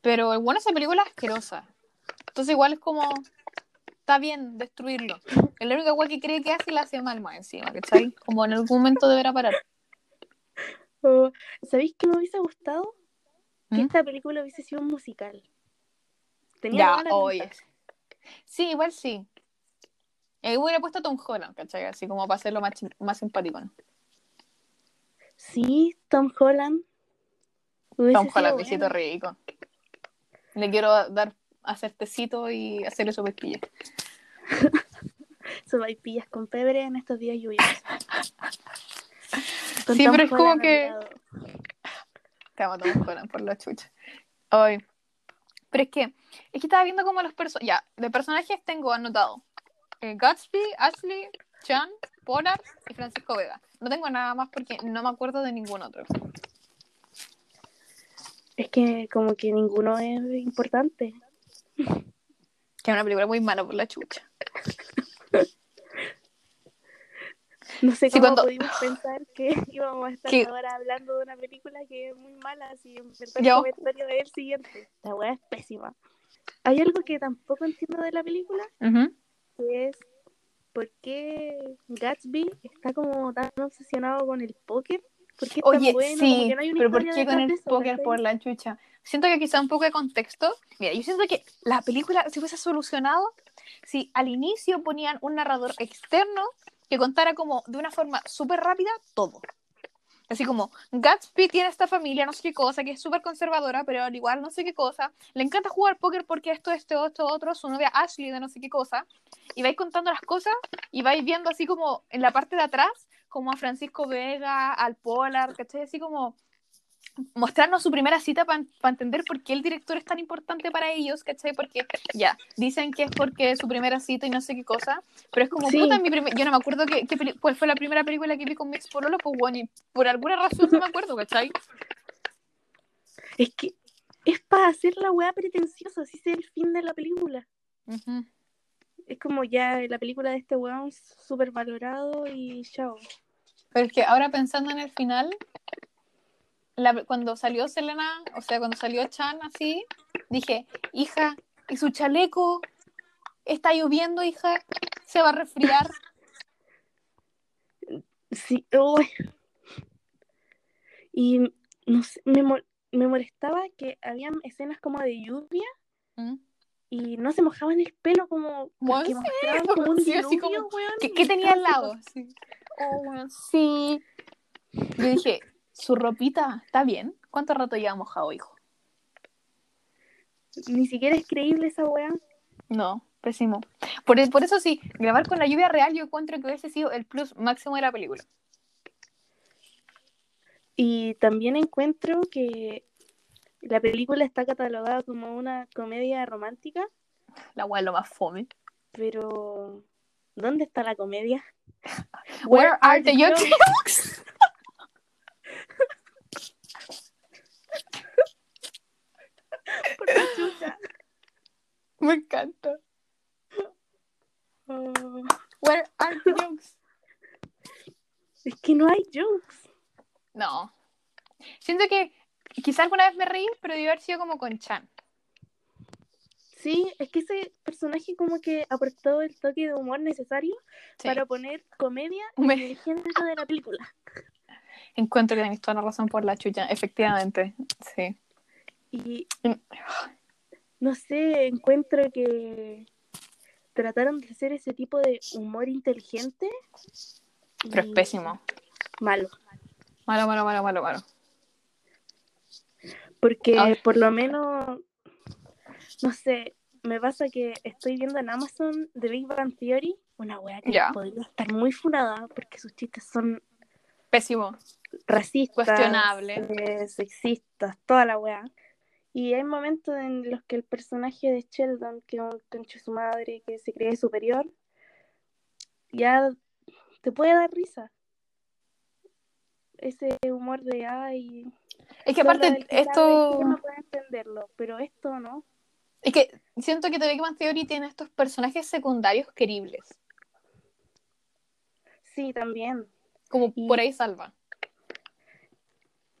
A: Pero el bueno esa película es asquerosa. Entonces igual es como, está bien destruirlo. Es la única wea que cree que hace y la hace mal más encima, ¿cachai? Como en algún momento deberá parar. *laughs*
B: O, ¿Sabéis que me hubiese gustado? Que
A: ¿Mm?
B: esta película hubiese sido un musical. Tenía
A: Ya, oye. Sí, igual sí. Y hubiera puesto a Tom Holland, ¿cachai? Así como para hacerlo más, más simpático, ¿no?
B: Sí, Tom Holland. Hubiese
A: Tom Holland,
B: bueno.
A: besito rico. Le quiero dar, hacer tecito y hacerle su pepilla. *laughs*
B: Sopaipillas con pebre en estos días lluviosos. *laughs*
A: Sí,
B: Tom
A: pero es como
B: Holland al
A: que-. Te amo Tom Holland por la chucha. Ay. Pero es que, es que estaba viendo como los personajes. Ya, de personajes tengo anotado eh, Gatsby, Ashley, Chan, Pollard y Francisco Vega. No tengo nada más porque no me acuerdo de ningún otro.
B: Es que como que ninguno es importante.
A: Que es una película muy mala por la chucha. *laughs*
B: No sé
A: Sí,
B: cómo
A: cuando-
B: pudimos pensar que *laughs* íbamos a estar
A: Que-
B: ahora hablando de una película que es muy mala, así el comentario es el siguiente. La weá es pésima. Hay algo que tampoco entiendo de la película,
A: Ujú.
B: Que es por qué Gatsby está como tan obsesionado con el póker. ¿Por qué tan
A: Oye,
B: bueno?
A: Sí,
B: no hay
A: pero ¿por qué con el
B: eso,
A: póker por la chucha? Siento que quizá un poco de contexto. Mira, yo siento que la película se hubiese solucionado si al inicio ponían un narrador externo que contara como de una forma súper rápida todo. Así como, Gatsby tiene esta familia, no sé qué cosa, que es súper conservadora, pero al igual no sé qué cosa. Le encanta jugar póker porque esto, esto, esto, otro, su novia Ashley de no sé qué cosa. Y vais contando las cosas y vais viendo así como en la parte de atrás, como a Francisco Vega, al Polar, ¿cachai? Así como mostrarnos su primera cita para entender por qué el director es tan importante para ellos, ¿cachai? Porque ya, dicen que es porque es su primera cita y no sé qué cosa, pero es como,
B: Sí.
A: puta, mi yo no me acuerdo peli- cuál fue la primera película que vi con mi ex pololo, pues bueno, y por alguna razón no me acuerdo, ¿cachai?
B: Es que es para hacer la weá pretenciosa, así es el fin de la película.
A: Ujú.
B: Es como ya la película de este weón súper valorado y chao.
A: Pero es que ahora pensando en el final, la- cuando salió Selena, o sea, cuando salió Chan así, dije, hija, ¿y su chaleco? Está lloviendo, hija, se va a resfriar.
B: Sí, uy. Y no sé, me, mol- me molestaba que habían escenas como de lluvia
A: ¿Mm?
B: y no se mojaban el pelo como
A: Bueno,
B: que
A: sí,
B: mostraban *laughs* como un
A: sí, así
B: diluvio,
A: como-
B: weón,
A: ¿Qué, tenía al lado? Sí. Oh, bueno, sí. Yo dije, su ropita, ¿está bien? ¿Cuánto rato lleva mojado, hijo?
B: Ni siquiera es creíble esa weá.
A: No, pésimo. Por, por eso sí, grabar con la lluvia real yo encuentro que hubiese sido el plus máximo de la película.
B: Y también encuentro que la película está catalogada como una comedia romántica,
A: La weá lo más fome.
B: pero ¿dónde está la comedia?
A: Where are the
B: jokes?
A: jokes? Me encanta.
B: Oh,
A: Where are the jokes?
B: es que no hay jokes.
A: No. Siento que quizá alguna vez me reí, pero debe haber sido como con Chan.
B: Sí, es que ese personaje como que aportó el toque de humor necesario
A: Sí.
B: para poner comedia
A: Me-
B: en el género de la película.
A: Encuentro que tenéis toda la razón por la chucha, efectivamente. Sí.
B: Y
A: Mm.
B: no sé, encuentro que trataron de hacer ese tipo de humor inteligente.
A: Pero es pésimo.
B: Malo.
A: Malo, malo, malo, malo, malo.
B: Porque
A: A ver.
B: por lo menos, no sé, me pasa que estoy viendo en Amazon The Big Bang Theory, una wea que
A: Ya.
B: podría estar muy funada porque sus chistes son
A: Pésimo.
B: racistas,
A: Cuestionable.
B: eh, sexistas, toda la wea. Y hay momentos en los que el personaje de Sheldon, que es un concho de su madre, que se cree superior, ya te puede dar risa. Ese humor de ay,
A: Es que aparte, esto.
B: tema puede entenderlo, pero esto no.
A: Es que siento que The Big Theory tiene estos personajes secundarios queribles.
B: Sí, también.
A: Como
B: Y-
A: por ahí salva.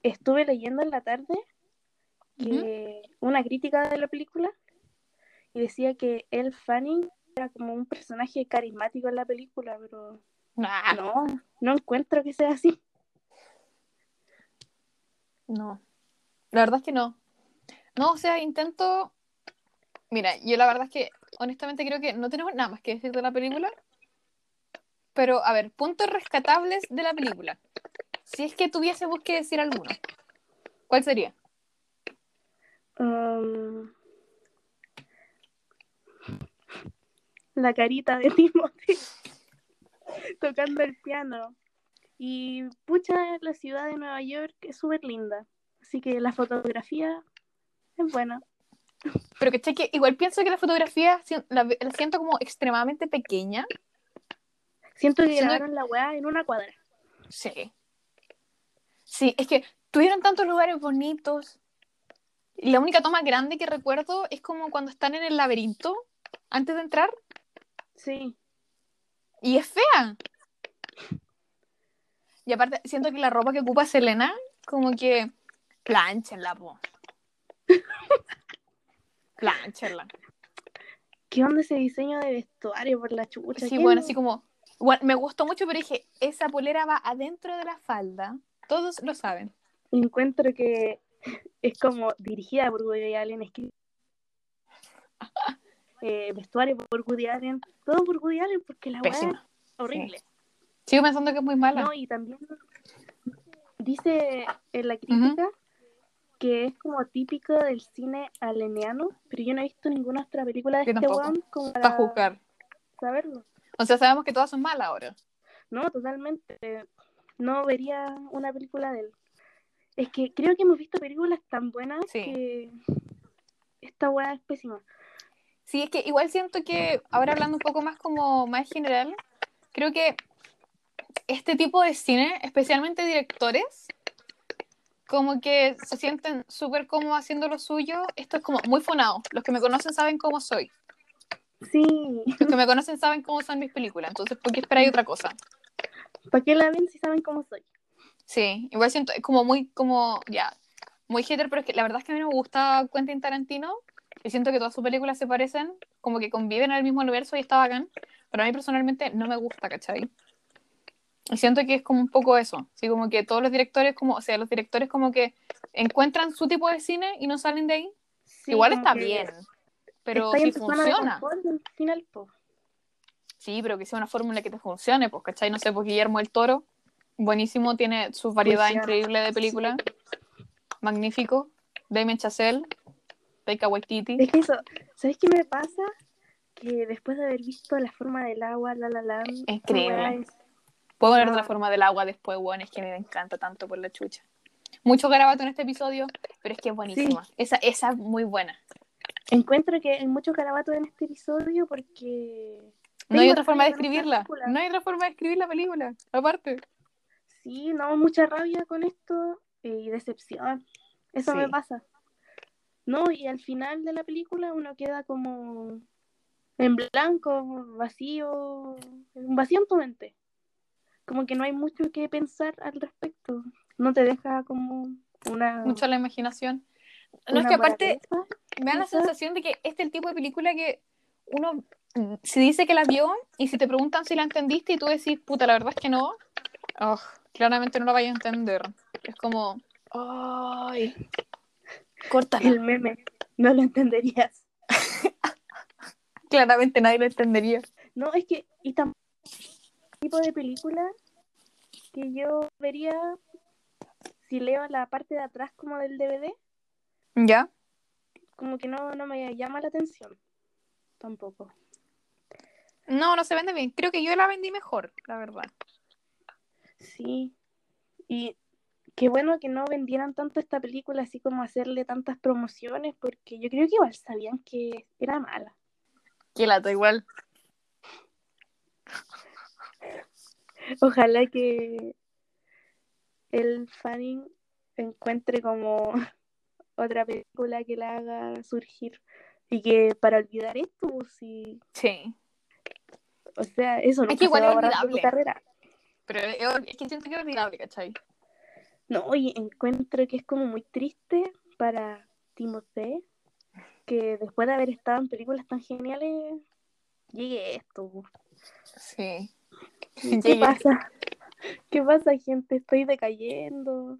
B: Estuve leyendo en la tarde que una crítica de la película y decía que El Fanning era como un personaje carismático en la película, pero
A: Nah,
B: no, no encuentro que sea así.
A: No. La verdad es que no. No, o sea, intento. Mira, yo la verdad es que honestamente creo que no tenemos nada más que decir de la película. Pero, a ver, puntos rescatables de la película. Si es que tuviésemos que decir alguno, ¿cuál sería?
B: Um, la carita de *laughs* Timothy tocando el piano. Y pucha, la ciudad de Nueva York es súper linda. Así que la fotografía es buena.
A: Pero que que igual pienso que la fotografía la, la siento como extremadamente pequeña.
B: Siento que grabaron la weá en una cuadra.
A: Sí. Sí, es que tuvieron tantos lugares bonitos. Y la única toma grande que recuerdo es como cuando están en el laberinto antes de entrar.
B: Sí.
A: Y es fea. Y aparte, siento que la ropa que ocupa Selena, como que planchenla, po. *laughs* Planchenla.
B: ¿Qué onda ese diseño de vestuario por la chucha?
A: Sí,
B: ¿Quién
A: bueno, así como. me gustó mucho, pero dije, esa polera va adentro de la falda. Todos lo saben.
B: Encuentro que es como dirigida por Woody Allen, escrita. Eh, vestuario por Woody Allen, todo por Woody Allen porque la weá es horrible.
A: Sigo pensando que es muy mala.
B: No, y también dice en la crítica que es como típico del cine aleniano, pero yo no he visto ninguna otra película de
A: Yo
B: este weón como
A: para
B: para
A: juzgar.
B: saberlo.
A: O sea, sabemos que todas son malas ahora.
B: No, totalmente. No vería una película de él. Es que creo que hemos visto películas tan buenas
A: Sí.
B: que esta weá es pésima.
A: Sí, es que igual siento que, ahora hablando un poco más como más general, creo que este tipo de cine, especialmente directores, como que se sienten súper cómodos haciendo lo suyo. Esto es como muy fonado. Los que me conocen saben cómo soy.
B: Sí,
A: Los que me conocen saben cómo son mis películas. Entonces, ¿por qué esperáis otra cosa?
B: ¿para qué la ven si saben cómo soy?
A: Sí, igual siento, es como muy, como, ya, muy hater, pero es que la verdad es que a mí no me gusta Quentin Tarantino. Y siento que todas sus películas se parecen, como que conviven en el mismo universo y está bacán. Pero a mí personalmente no me gusta, ¿cachai? Y siento que es como un poco eso. Así como que todos los directores, como, o sea, los directores como que encuentran su tipo de cine y no salen de ahí.
B: Sí,
A: igual está bien. Pero si funciona.
B: final.
A: Sí, pero que sea una fórmula que te funcione, pues, ¿cachai? No sé, pues Guillermo el Toro, buenísimo, tiene su variedad increíble de películas. Magnífico. Damien Chazelle, Taika Waititi.
B: Es que eso, ¿sabes qué me pasa? Que después de haber visto la forma del agua, la la la, esta
A: Increíble.
B: es-
A: Puedo hablar de la forma del agua después, bueno, es que me encanta tanto por la chucha. Mucho garabato en este episodio, pero es que es buenísima. Esa, esa es muy buena.
B: Encuentro que hay mucho carabato en este episodio porque
A: No hay otra forma de escribirla. No hay otra forma de escribir la película, aparte.
B: Sí, no, mucha rabia con esto y decepción. Eso
A: Sí.
B: me pasa. No, y al final de la película uno queda como en blanco, vacío, un vacío en tu mente. Como que no hay mucho que pensar al respecto. No te deja como una...
A: Mucho la imaginación. No, es que aparte me da la sensación de que este es el tipo de película que uno mm, se dice que la vio y si te preguntan si la entendiste y tú decís, puta, la verdad es que no, oh, claramente no la vaya a entender. Es como, ay, córtala.
B: El meme, no lo entenderías. *laughs*
A: Claramente nadie lo entendería.
B: No, es que, y tampoco tipo de película que yo vería si leo la parte de atrás como del DVD,
A: ¿Ya?
B: como que no, no me llama la atención. Tampoco.
A: No, no se vende bien. Creo que yo la vendí mejor, la verdad.
B: Sí. Y qué bueno que no vendieran tanto esta película así como hacerle tantas promociones, porque yo creo que igual sabían que era mala.
A: Que lata igual. *laughs*
B: Ojalá que el Fanning encuentre como *laughs* otra película que la haga surgir y que para olvidar esto, pues, sí,
A: Sí.
B: o sea, eso no
A: que igual es
B: carrera.
A: Pero es que siento que es olvidable, ¿cachai?
B: No, y encuentro que es como muy triste para Timothée que después de haber estado en películas tan geniales llegue esto.
A: Sí.
B: ¿Qué *laughs* pasa? ¿Qué pasa, gente? Estoy decayendo.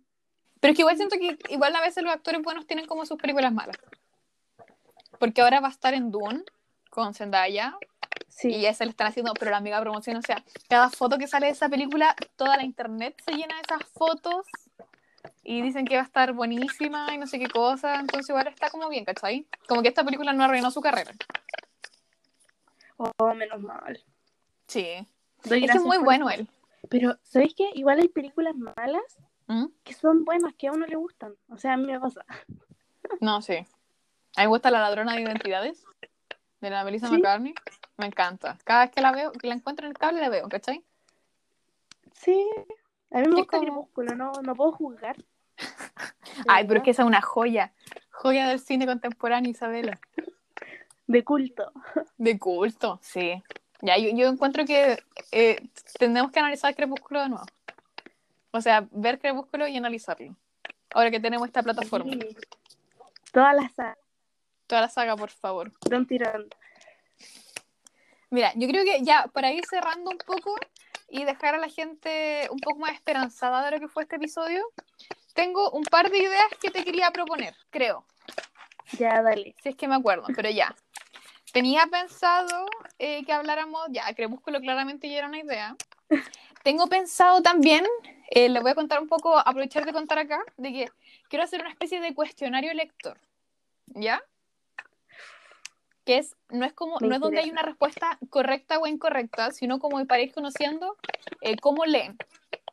A: Pero es que igual siento que igual a veces los actores buenos tienen como sus películas malas. Porque ahora va a estar en Dune con Zendaya
B: Sí.
A: y ya se le están haciendo, pero la mega promoción, o sea, cada foto que sale de esa película, toda la internet se llena de esas fotos y dicen que va a estar buenísima y no sé qué cosa, entonces igual está como bien, ¿cachai? Como que esta película no arruinó su carrera.
B: Oh, menos mal.
A: Sí.
B: Doy
A: Es que es
B: gracias
A: muy bueno
B: eso.
A: él.
B: Pero, ¿sabéis qué? Igual hay películas malas
A: ¿Mm?
B: que son buenas, que a uno le gustan. O sea, a mí me pasa.
A: No, sí. A mí me gusta La ladrona de identidades de la Melissa
B: ¿Sí?
A: McCartney. Me encanta. Cada vez que la veo, que la encuentro en el cable, la veo, ¿cachai?
B: Sí. A mí me gusta
A: como-
B: Crepúsculo, no, no puedo juzgar. *laughs*
A: Ay, pero es que esa es una joya. Joya del cine contemporáneo, Isabela.
B: De culto.
A: De culto, sí. Ya, yo, yo encuentro que eh, tenemos que analizar Crepúsculo de nuevo. O sea, ver Crepúsculo y analizarlo. Ahora que tenemos esta plataforma.
B: Sí. Todas las sagas,
A: Toda la saga, por favor.
B: de un tirón.
A: Mira, yo creo que ya para ir cerrando un poco y dejar a la gente un poco más esperanzada de lo que fue este episodio, tengo un par de ideas que te quería proponer, creo.
B: Ya, dale.
A: Si es que me acuerdo, pero ya. Tenía pensado eh, que habláramos, ya, Crepúsculo claramente ya era una idea. Tengo pensado también, eh, le voy a contar un poco, aprovechar de contar acá, de que quiero hacer una especie de cuestionario lector, ¿ya? Que es, no es como,
B: Me
A: no es donde hay una respuesta correcta o incorrecta, sino como para ir conociendo eh, cómo leen.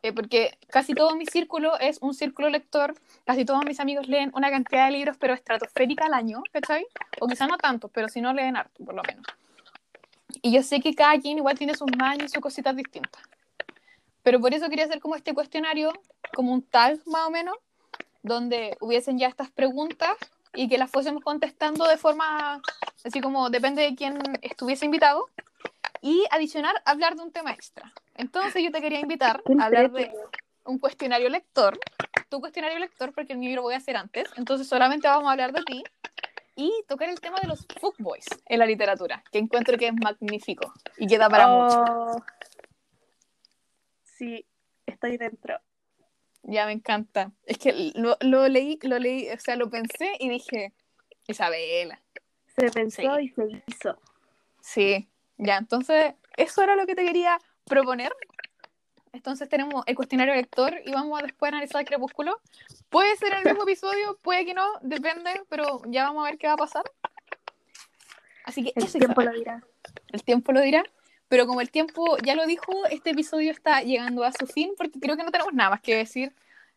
A: Eh, porque casi todo mi círculo es un círculo lector, casi todos mis amigos leen una cantidad de libros, pero estratosférica al año, ¿cachai? O quizá no tanto, pero si no leen harto, por lo menos. Y yo sé que cada quien igual tiene sus mañas y sus cositas distintas. Pero por eso quería hacer como este cuestionario, como un tag más o menos, donde hubiesen ya estas preguntas y que las fuésemos contestando de forma, así como depende de quién estuviese invitado, y adicionar, hablar de un tema extra. Entonces yo te quería invitar a hablar de un cuestionario lector, tu cuestionario lector, porque el mío lo voy a hacer antes, entonces solamente vamos a hablar de ti, y tocar el tema de los fuckboys en la literatura, que encuentro que es magnífico y queda para mucho.
B: Oh. Sí, estoy dentro.
A: Ya me encanta. Es que lo, lo leí, lo leí, o sea, lo pensé y dije, Isabela,
B: Se pensó
A: Sí.
B: y se hizo.
A: sí, ya, entonces eso era lo que te quería proponer. Entonces tenemos el cuestionario lector y vamos a después analizar Crepúsculo. Puede ser el mismo episodio, puede que no, depende, pero ya vamos a ver qué va a pasar. Así que
B: El
A: eso,
B: tiempo lo dirá.
A: el tiempo lo dirá. Pero como el tiempo ya lo dijo, este episodio está llegando a su fin porque creo que no tenemos nada más que decir.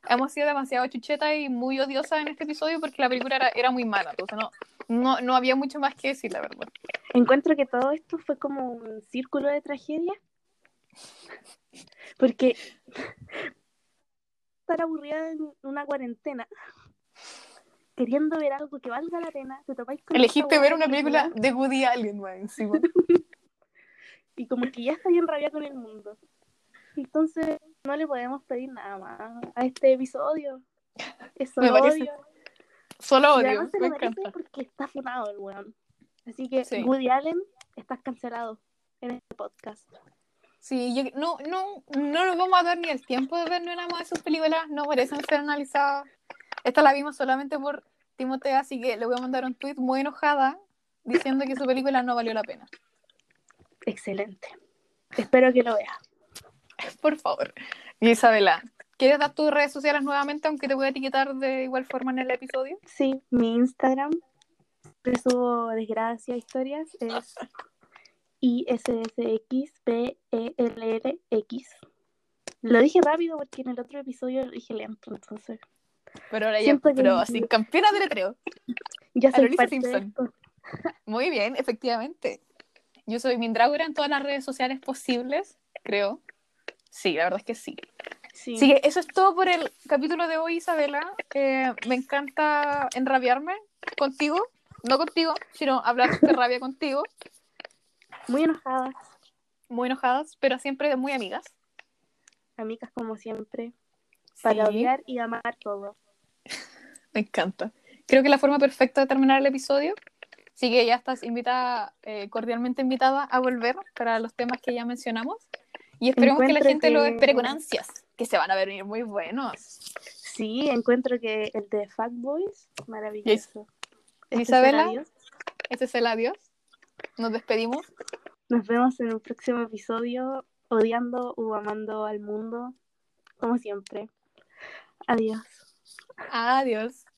A: Hemos sido demasiado chuchetas y muy odiosas en este episodio porque la película era, era muy mala. Entonces no, no, no había mucho más que decir, la verdad.
B: Encuentro que todo esto fue como un círculo de tragedia. Porque *laughs* estar aburrida en una cuarentena queriendo ver algo que valga la pena, te topáis con
A: Elegiste ver una película de Woody Allen, weón, encima. *laughs*
B: y como que ya está bien rabia con el mundo. Entonces, no le podemos pedir nada más a este episodio. Eso *laughs*
A: Me
B: lo
A: parece
B: odio.
A: Solo odio,
B: se
A: me
B: lo
A: encanta.
B: porque está funado el weón. Así que,
A: Sí.
B: Woody Allen, estás cancelado en este podcast.
A: Sí, yo, no, no, no nos vamos a dar ni el tiempo de ver ni una más de sus películas, no merecen ser analizadas. Esta la vimos solamente por Timoteo, así que le voy a mandar un tweet muy enojada diciendo que su película no valió la pena.
B: Excelente. Espero que lo veas. *laughs*
A: Por favor. Y Isabela, ¿quieres dar tus redes sociales nuevamente, aunque te voy a etiquetar de igual forma en el episodio?
B: Sí, mi Instagram, que subo desgracia, historias, es ISSXPELLX. Lo dije rápido porque en el otro episodio lo dije lento, entonces
A: Pero ahora ya, pero así, campeona de letreo.
B: ya soy parte
A: Simpson. *laughs* Muy bien, efectivamente. Yo soy Mindragora en todas las redes sociales posibles, creo. Sí, la verdad es que sí.
B: Sí.
A: Así que eso es todo por el capítulo de hoy, Isabela. Eh, me encanta enrabiarme contigo, no contigo, sino hablar de rabia contigo.
B: Muy enojadas,
A: Muy enojadas, pero siempre muy amigas.
B: amigas como siempre, para
A: Sí,
B: odiar y amar todo. *laughs*
A: me encanta. Creo que es la forma perfecta de terminar el episodio. Así que ya estás invitada, eh, cordialmente invitada a volver para los temas que ya mencionamos. Y esperemos que la gente lo espere con ansias, que se van a venir muy buenos.
B: Sí, encuentro que el de Fuckboys, maravilloso.
A: Y
B: Este será
A: Isabela,
B: adiós.
A: este es el adiós. Nos despedimos.
B: Nos vemos en un próximo episodio, odiando o amando al mundo, como siempre. Adiós.
A: Adiós.